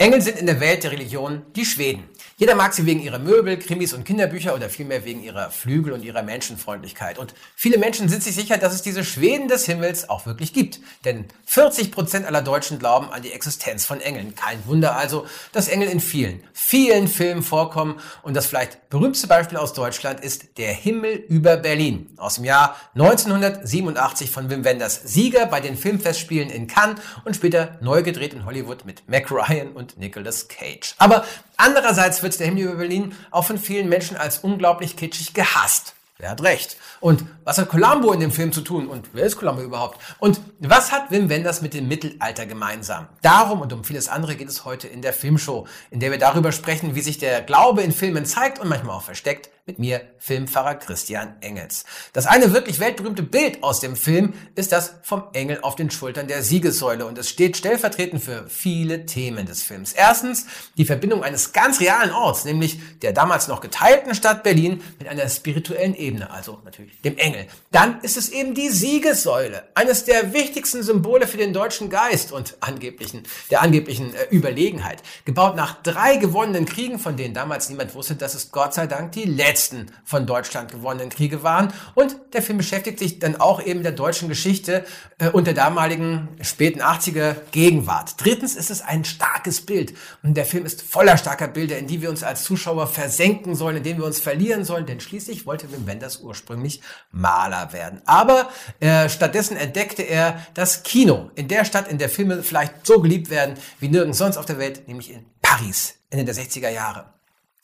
Engel sind in der Welt der Religion die Schweden. Jeder mag sie wegen ihrer Möbel, Krimis und Kinderbücher oder vielmehr wegen ihrer Flügel und ihrer Menschenfreundlichkeit. Und viele Menschen sind sich sicher, dass es diese Schweden des Himmels auch wirklich gibt. Denn 40 Prozent aller Deutschen glauben an die Existenz von Engeln. Kein Wunder also, dass Engel in vielen, vielen Filmen vorkommen. Und das vielleicht berühmteste Beispiel aus Deutschland ist Der Himmel über Berlin aus dem Jahr 1987 von Wim Wenders. Sieger bei den Filmfestspielen in Cannes und später neu gedreht in Hollywood mit Mac Ryan und Nicolas Cage. Aber andererseits wird der Himmel über Berlin auch von vielen Menschen als unglaublich kitschig gehasst. Wer hat recht? Und was hat Columbo in dem Film zu tun? Und wer ist Columbo überhaupt? Und was hat Wim Wenders mit dem Mittelalter gemeinsam? Darum und um vieles andere geht es heute in der Filmshow, in der wir darüber sprechen, wie sich der Glaube in Filmen zeigt und manchmal auch versteckt, mit mir, Filmpfarrer Christian Engels. Das eine wirklich weltberühmte Bild aus dem Film ist das vom Engel auf den Schultern der Siegessäule und es steht stellvertretend für viele Themen des Films. Erstens die Verbindung eines ganz realen Orts, nämlich der damals noch geteilten Stadt Berlin mit einer spirituellen Ebene, also natürlich dem Engel. Dann ist es eben die Siegessäule, eines der wichtigsten Symbole für den deutschen Geist und angeblichen, der angeblichen äh, Überlegenheit. Gebaut nach drei gewonnenen Kriegen, von denen damals niemand wusste, dass es Gott sei Dank die letzte letzten von Deutschland gewonnenen Kriege waren. Und der Film beschäftigt sich dann auch eben der deutschen Geschichte äh, und der damaligen späten 80er Gegenwart. Drittens ist es ein starkes Bild. Und der Film ist voller starker Bilder, in die wir uns als Zuschauer versenken sollen, in denen wir uns verlieren sollen. Denn schließlich wollte Wim Wenders ursprünglich Maler werden. Aber äh, stattdessen entdeckte er das Kino in der Stadt, in der Filme vielleicht so geliebt werden wie nirgends sonst auf der Welt, nämlich in Paris, Ende der 60er Jahre.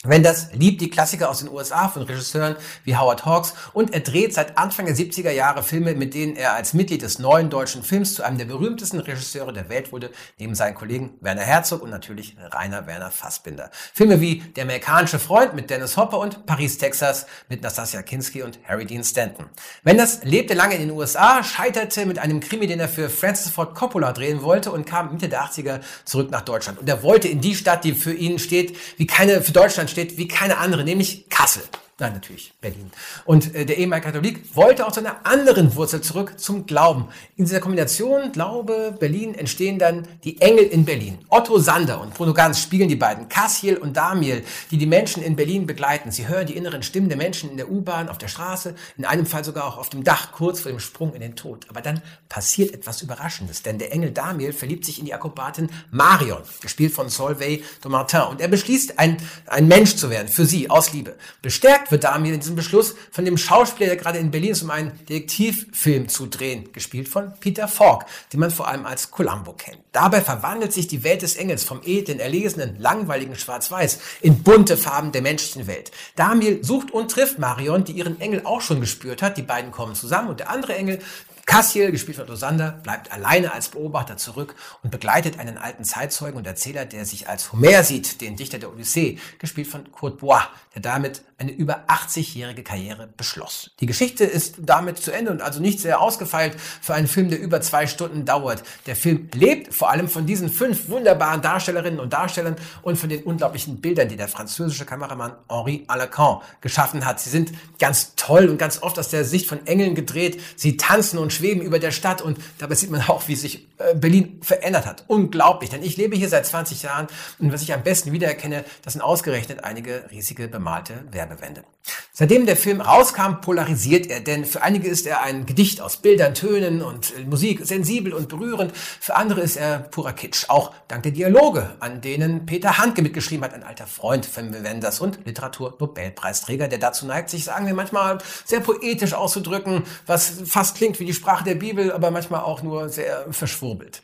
Wenders liebt die Klassiker aus den USA von Regisseuren wie Howard Hawks und er dreht seit Anfang der 70er Jahre Filme, mit denen er als Mitglied des neuen deutschen Films zu einem der berühmtesten Regisseure der Welt wurde, neben seinen Kollegen Werner Herzog und natürlich Rainer Werner Fassbinder. Filme wie Der amerikanische Freund mit Dennis Hopper und Paris, Texas mit Nastasia Kinski und Harry Dean Stanton. Wenders lebte lange in den USA, scheiterte mit einem Krimi, den er für Francis Ford Coppola drehen wollte und kam Mitte der 80er zurück nach Deutschland. Und er wollte in die Stadt, die für ihn steht, wie keine für Deutschland steht wie keine andere, nämlich Kassel. Nein, natürlich, Berlin. Und äh, der ehemalige Katholik wollte aus seiner anderen Wurzel zurück zum Glauben. In dieser Kombination Glaube, Berlin entstehen dann die Engel in Berlin. Otto Sander und Bruno Ganz spiegeln die beiden, Cassiel und Damiel, die die Menschen in Berlin begleiten. Sie hören die inneren Stimmen der Menschen in der U-Bahn, auf der Straße, in einem Fall sogar auch auf dem Dach, kurz vor dem Sprung in den Tod. Aber dann passiert etwas Überraschendes, denn der Engel Damiel verliebt sich in die Akrobatin Marion, gespielt von Solveig de Martin. Und er beschließt, ein, ein Mensch zu werden, für sie, aus Liebe. Bestärkt bestärkt wird Damir in diesem Beschluss von dem Schauspieler, der gerade in Berlin ist, um einen Detektivfilm zu drehen, gespielt von Peter Falk, den man vor allem als Columbo kennt. Dabei verwandelt sich die Welt des Engels vom edlen, erlesenen, langweiligen Schwarz-Weiß in bunte Farben der menschlichen Welt. Damir sucht und trifft Marion, die ihren Engel auch schon gespürt hat. Die beiden kommen zusammen und der andere Engel Cassiel, gespielt von Dosander, bleibt alleine als Beobachter zurück und begleitet einen alten Zeitzeugen und Erzähler, der sich als Homer sieht, den Dichter der Odyssee, gespielt von Kurt Bois, der damit eine über 80-jährige Karriere beschloss. Die Geschichte ist damit zu Ende und also nicht sehr ausgefeilt für einen Film, der über zwei Stunden dauert. Der Film lebt vor allem von diesen fünf wunderbaren Darstellerinnen und Darstellern und von den unglaublichen Bildern, die der französische Kameramann Henri Alacan geschaffen hat. Sie sind ganz toll und ganz oft aus der Sicht von Engeln gedreht. Sie tanzen und schweben über der Stadt und dabei sieht man auch, wie sich äh, Berlin verändert hat. Unglaublich, denn ich lebe hier seit 20 Jahren und was ich am besten wiedererkenne, das sind ausgerechnet einige riesige bemalte Werbewände. Seitdem der Film rauskam, polarisiert er, denn für einige ist er ein Gedicht aus Bildern, Tönen und Musik, sensibel und berührend. Für andere ist er purer Kitsch, auch dank der Dialoge, an denen Peter Handke mitgeschrieben hat, ein alter Freund von Wenders und Literatur-Nobelpreisträger, der dazu neigt, sich, sagen wir manchmal, sehr poetisch auszudrücken, was fast klingt wie die Sprache der Bibel, aber manchmal auch nur sehr verschwurbelt.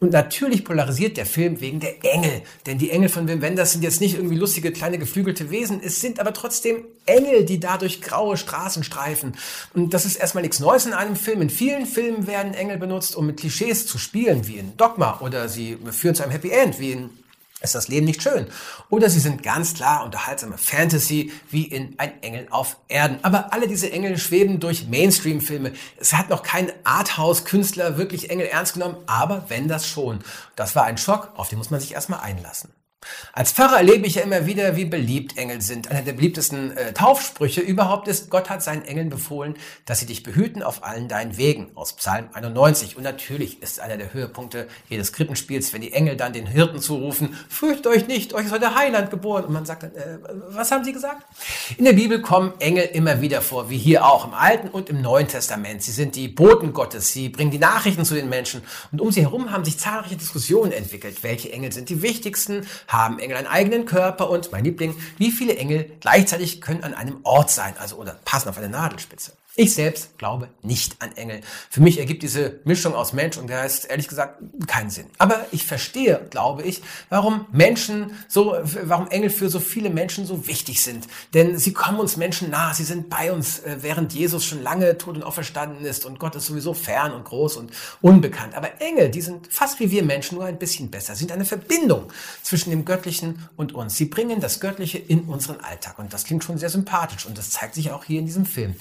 Und natürlich polarisiert der Film wegen der Engel. Denn die Engel von Wim Wenders sind jetzt nicht irgendwie lustige, kleine, geflügelte Wesen. Es sind aber trotzdem Engel, die dadurch graue Straßen streifen. Und das ist erstmal nichts Neues in einem Film. In vielen Filmen werden Engel benutzt, um mit Klischees zu spielen, wie in Dogma. Oder sie führen zu einem Happy End, wie in ist das Leben nicht schön. Oder sie sind ganz klar unterhaltsame Fantasy wie in Ein Engel auf Erden. Aber alle diese Engel schweben durch Mainstream-Filme. Es hat noch kein Arthouse-Künstler wirklich Engel ernst genommen, aber wenn das schon. Das war ein Schock, auf den muss man sich erstmal einlassen. Als Pfarrer erlebe ich ja immer wieder, wie beliebt Engel sind. Einer der beliebtesten äh, Taufsprüche überhaupt ist, Gott hat seinen Engeln befohlen, dass sie dich behüten auf allen deinen Wegen, aus Psalm 91. Und natürlich ist einer der Höhepunkte jedes Krippenspiels, wenn die Engel dann den Hirten zurufen, fürchtet euch nicht, euch ist heute Heiland geboren. Und man sagt dann, äh, was haben sie gesagt? In der Bibel kommen Engel immer wieder vor, wie hier auch im Alten und im Neuen Testament. Sie sind die Boten Gottes, sie bringen die Nachrichten zu den Menschen. Und um sie herum haben sich zahlreiche Diskussionen entwickelt. Welche Engel sind die wichtigsten? Haben Engel einen eigenen Körper und mein Liebling, wie viele Engel gleichzeitig können an einem Ort sein, also oder passen auf eine Nadelspitze. Ich selbst glaube nicht an Engel. Für mich ergibt diese Mischung aus Mensch und Geist ehrlich gesagt keinen Sinn. Aber ich verstehe, glaube ich, warum Menschen so, warum Engel für so viele Menschen so wichtig sind. Denn sie kommen uns Menschen nah, sie sind bei uns, äh, während Jesus schon lange tot und auferstanden ist und Gott ist sowieso fern und groß und unbekannt. Aber Engel, die sind fast wie wir Menschen, nur ein bisschen besser, sind eine Verbindung zwischen dem Göttlichen und uns. Sie bringen das Göttliche in unseren Alltag und das klingt schon sehr sympathisch und das zeigt sich auch hier in diesem Film.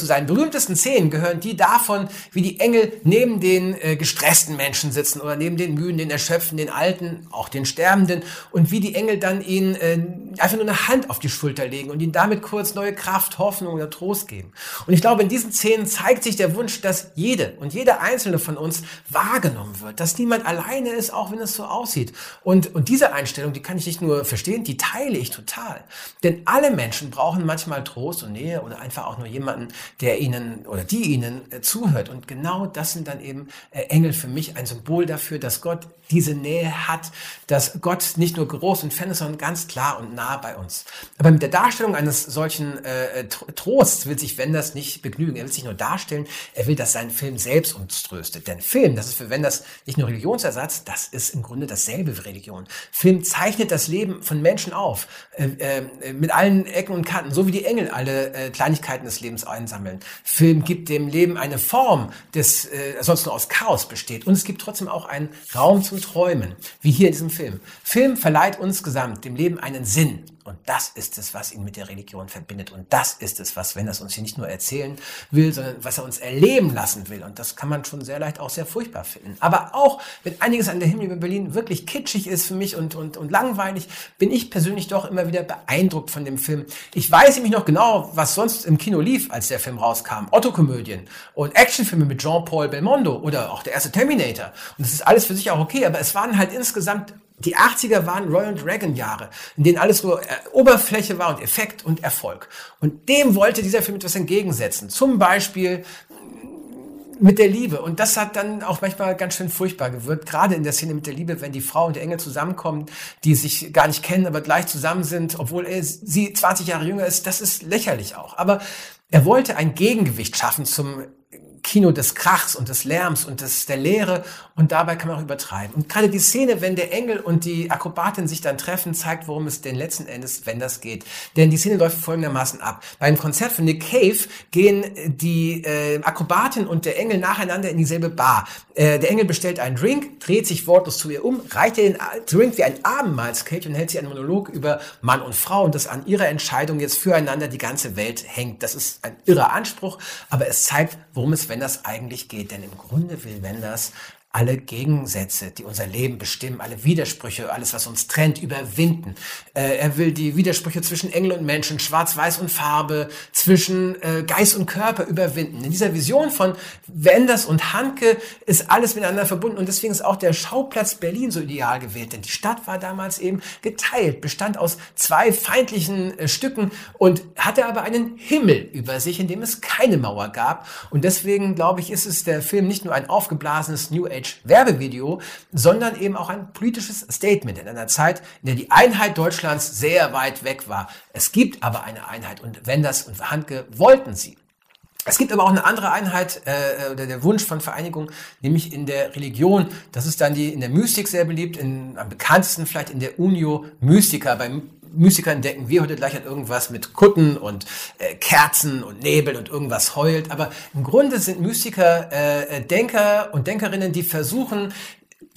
Zu seinen berühmtesten Szenen gehören die davon, wie die Engel neben den äh, gestressten Menschen sitzen oder neben den Müden, den Erschöpften, den Alten, auch den Sterbenden und wie die Engel dann ihnen äh, einfach nur eine Hand auf die Schulter legen und ihnen damit kurz neue Kraft, Hoffnung oder Trost geben. Und ich glaube, in diesen Szenen zeigt sich der Wunsch, dass jede und jeder einzelne von uns wahrgenommen wird, dass niemand alleine ist, auch wenn es so aussieht. Und, und diese Einstellung, die kann ich nicht nur verstehen, die teile ich total. Denn alle Menschen brauchen manchmal Trost und Nähe oder einfach auch nur jemanden, der ihnen oder die ihnen äh, zuhört. Und genau das sind dann eben äh, Engel für mich ein Symbol dafür, dass Gott diese Nähe hat, dass Gott nicht nur groß und fern ist, sondern ganz klar und nah bei uns. Aber mit der Darstellung eines solchen äh, Trosts will sich Wenders nicht begnügen. Er will sich nur darstellen, er will, dass sein Film selbst uns tröstet. Denn Film, das ist für Wenders nicht nur Religionsersatz, das ist im Grunde dasselbe wie Religion. Film zeichnet das Leben von Menschen auf, äh, äh, mit allen Ecken und Kanten, so wie die Engel alle äh, Kleinigkeiten des Lebens einsammeln. Film gibt dem Leben eine Form, das äh, sonst nur aus Chaos besteht. Und es gibt trotzdem auch einen Raum zum Träumen, wie hier in diesem Film. Film verleiht uns gesamt dem Leben einen Sinn. Und das ist es, was ihn mit der Religion verbindet. Und das ist es, was, wenn er es uns hier nicht nur erzählen will, sondern was er uns erleben lassen will. Und das kann man schon sehr leicht auch sehr furchtbar finden. Aber auch, wenn einiges an der Himmel über Berlin wirklich kitschig ist für mich und, und, und langweilig, bin ich persönlich doch immer wieder beeindruckt von dem Film. Ich weiß nämlich noch genau, was sonst im Kino lief, als der Film rauskam. Otto-Komödien und Actionfilme mit Jean-Paul Belmondo oder auch der erste Terminator. Und das ist alles für sich auch okay, aber es waren halt insgesamt die 80er waren Royal Dragon Jahre, in denen alles nur äh, Oberfläche war und Effekt und Erfolg. Und dem wollte dieser Film etwas entgegensetzen. Zum Beispiel mit der Liebe. Und das hat dann auch manchmal ganz schön furchtbar gewirkt. Gerade in der Szene mit der Liebe, wenn die Frau und der Engel zusammenkommen, die sich gar nicht kennen, aber gleich zusammen sind, obwohl er, sie 20 Jahre jünger ist, das ist lächerlich auch. Aber er wollte ein Gegengewicht schaffen zum Kino des Krachs und des Lärms und des, der Leere und dabei kann man auch übertreiben. Und gerade die Szene, wenn der Engel und die Akrobatin sich dann treffen, zeigt, worum es denn letzten Endes, wenn das geht. Denn die Szene läuft folgendermaßen ab. Beim Konzert von Nick Cave gehen die äh, Akrobatin und der Engel nacheinander in dieselbe Bar. Äh, der Engel bestellt einen Drink, dreht sich wortlos zu ihr um, reicht ihr den Drink wie ein Abendmahlskelch und hält sie einen Monolog über Mann und Frau und dass an ihrer Entscheidung jetzt füreinander die ganze Welt hängt. Das ist ein irrer Anspruch, aber es zeigt, worum es Wenders eigentlich geht. Denn im Grunde will Wenders alle Gegensätze, die unser Leben bestimmen, alle Widersprüche, alles, was uns trennt, überwinden. Äh, er will die Widersprüche zwischen Engel und Menschen, Schwarz-Weiß und Farbe, zwischen äh, Geist und Körper überwinden. In dieser Vision von Wenders und Hanke ist alles miteinander verbunden und deswegen ist auch der Schauplatz Berlin so ideal gewählt, denn die Stadt war damals eben geteilt, bestand aus zwei feindlichen äh, Stücken und hatte aber einen Himmel über sich, in dem es keine Mauer gab. Und deswegen, glaube ich, ist es der Film nicht nur ein aufgeblasenes New Age Werbevideo, sondern eben auch ein politisches Statement in einer Zeit, in der die Einheit Deutschlands sehr weit weg war. Es gibt aber eine Einheit und Wenders und Handke wollten sie. Es gibt aber auch eine andere Einheit äh, oder der Wunsch von Vereinigung, nämlich in der Religion. Das ist dann die in der Mystik sehr beliebt, in, am bekanntesten vielleicht in der Unio Mystica. Beim Mystikern denken wir heute gleich an irgendwas mit Kutten und äh, Kerzen und Nebel und irgendwas heult. Aber im Grunde sind Mystiker äh, äh, Denker und Denkerinnen, die versuchen,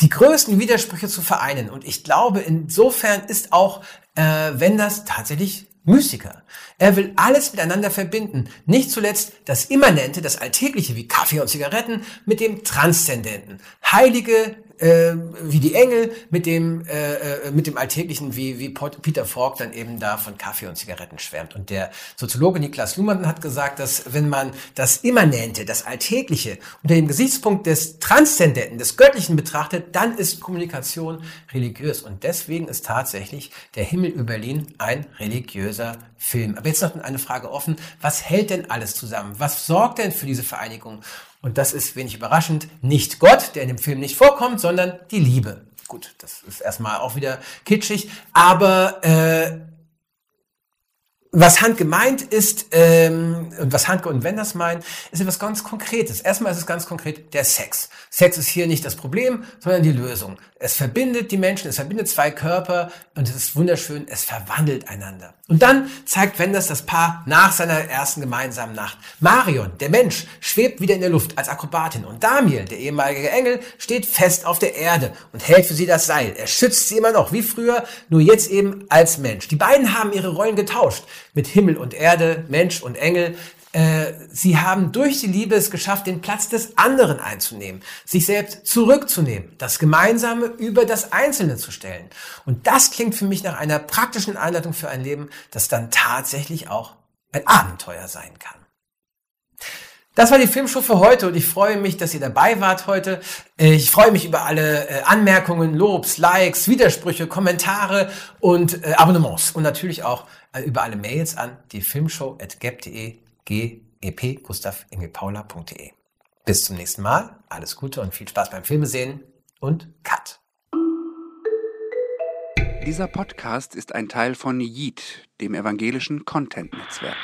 die größten Widersprüche zu vereinen. Und ich glaube, insofern ist auch, äh, wenn das tatsächlich Mystiker. Er will alles miteinander verbinden. Nicht zuletzt das Immanente, das Alltägliche wie Kaffee und Zigaretten mit dem Transzendenten. Heilige äh, wie die Engel, mit dem, äh, äh mit dem Alltäglichen, wie, wie Peter Falk dann eben da von Kaffee und Zigaretten schwärmt. Und der Soziologe Niklas Luhmann hat gesagt, dass wenn man das Immanente, das Alltägliche unter dem Gesichtspunkt des Transzendenten, des Göttlichen betrachtet, dann ist Kommunikation religiös. Und deswegen ist tatsächlich der Himmel über Berlin ein religiöser Film. Aber jetzt noch eine Frage offen. Was hält denn alles zusammen? Was sorgt denn für diese Vereinigung? Und das ist wenig überraschend. Nicht Gott, der in dem Film nicht vorkommt, sondern die Liebe. Gut, das ist erstmal auch wieder kitschig. Aber äh, was Hand gemeint ist, ähm, und was Handke und Wenders meinen, ist etwas ganz Konkretes. Erstmal ist es ganz konkret der Sex. Sex ist hier nicht das Problem, sondern die Lösung. Es verbindet die Menschen, es verbindet zwei Körper und es ist wunderschön, es verwandelt einander. Und dann zeigt Wenders das Paar nach seiner ersten gemeinsamen Nacht. Marion, der Mensch, schwebt wieder in der Luft als Akrobatin und Damiel, der ehemalige Engel, steht fest auf der Erde und hält für sie das Seil. Er schützt sie immer noch, wie früher, nur jetzt eben als Mensch. Die beiden haben ihre Rollen getauscht mit Himmel und Erde, Mensch und Engel. Äh, sie haben durch die Liebe es geschafft, den Platz des anderen einzunehmen, sich selbst zurückzunehmen, das Gemeinsame über das Einzelne zu stellen. Und das klingt für mich nach einer praktischen Einleitung für ein Leben, das dann tatsächlich auch ein Abenteuer sein kann. Das war die Filmshow für heute und ich freue mich, dass ihr dabei wart heute. Äh, ich freue mich über alle äh, Anmerkungen, Lobs, Likes, Widersprüche, Kommentare und äh, Abonnements und natürlich auch über alle Mails an die Filmshow at gap.de, gep, Gustav Paula.de. Bis zum nächsten Mal. Alles Gute und viel Spaß beim Filmesehen und Cut. Dieser Podcast ist ein Teil von Yeet, dem evangelischen Content-Netzwerk.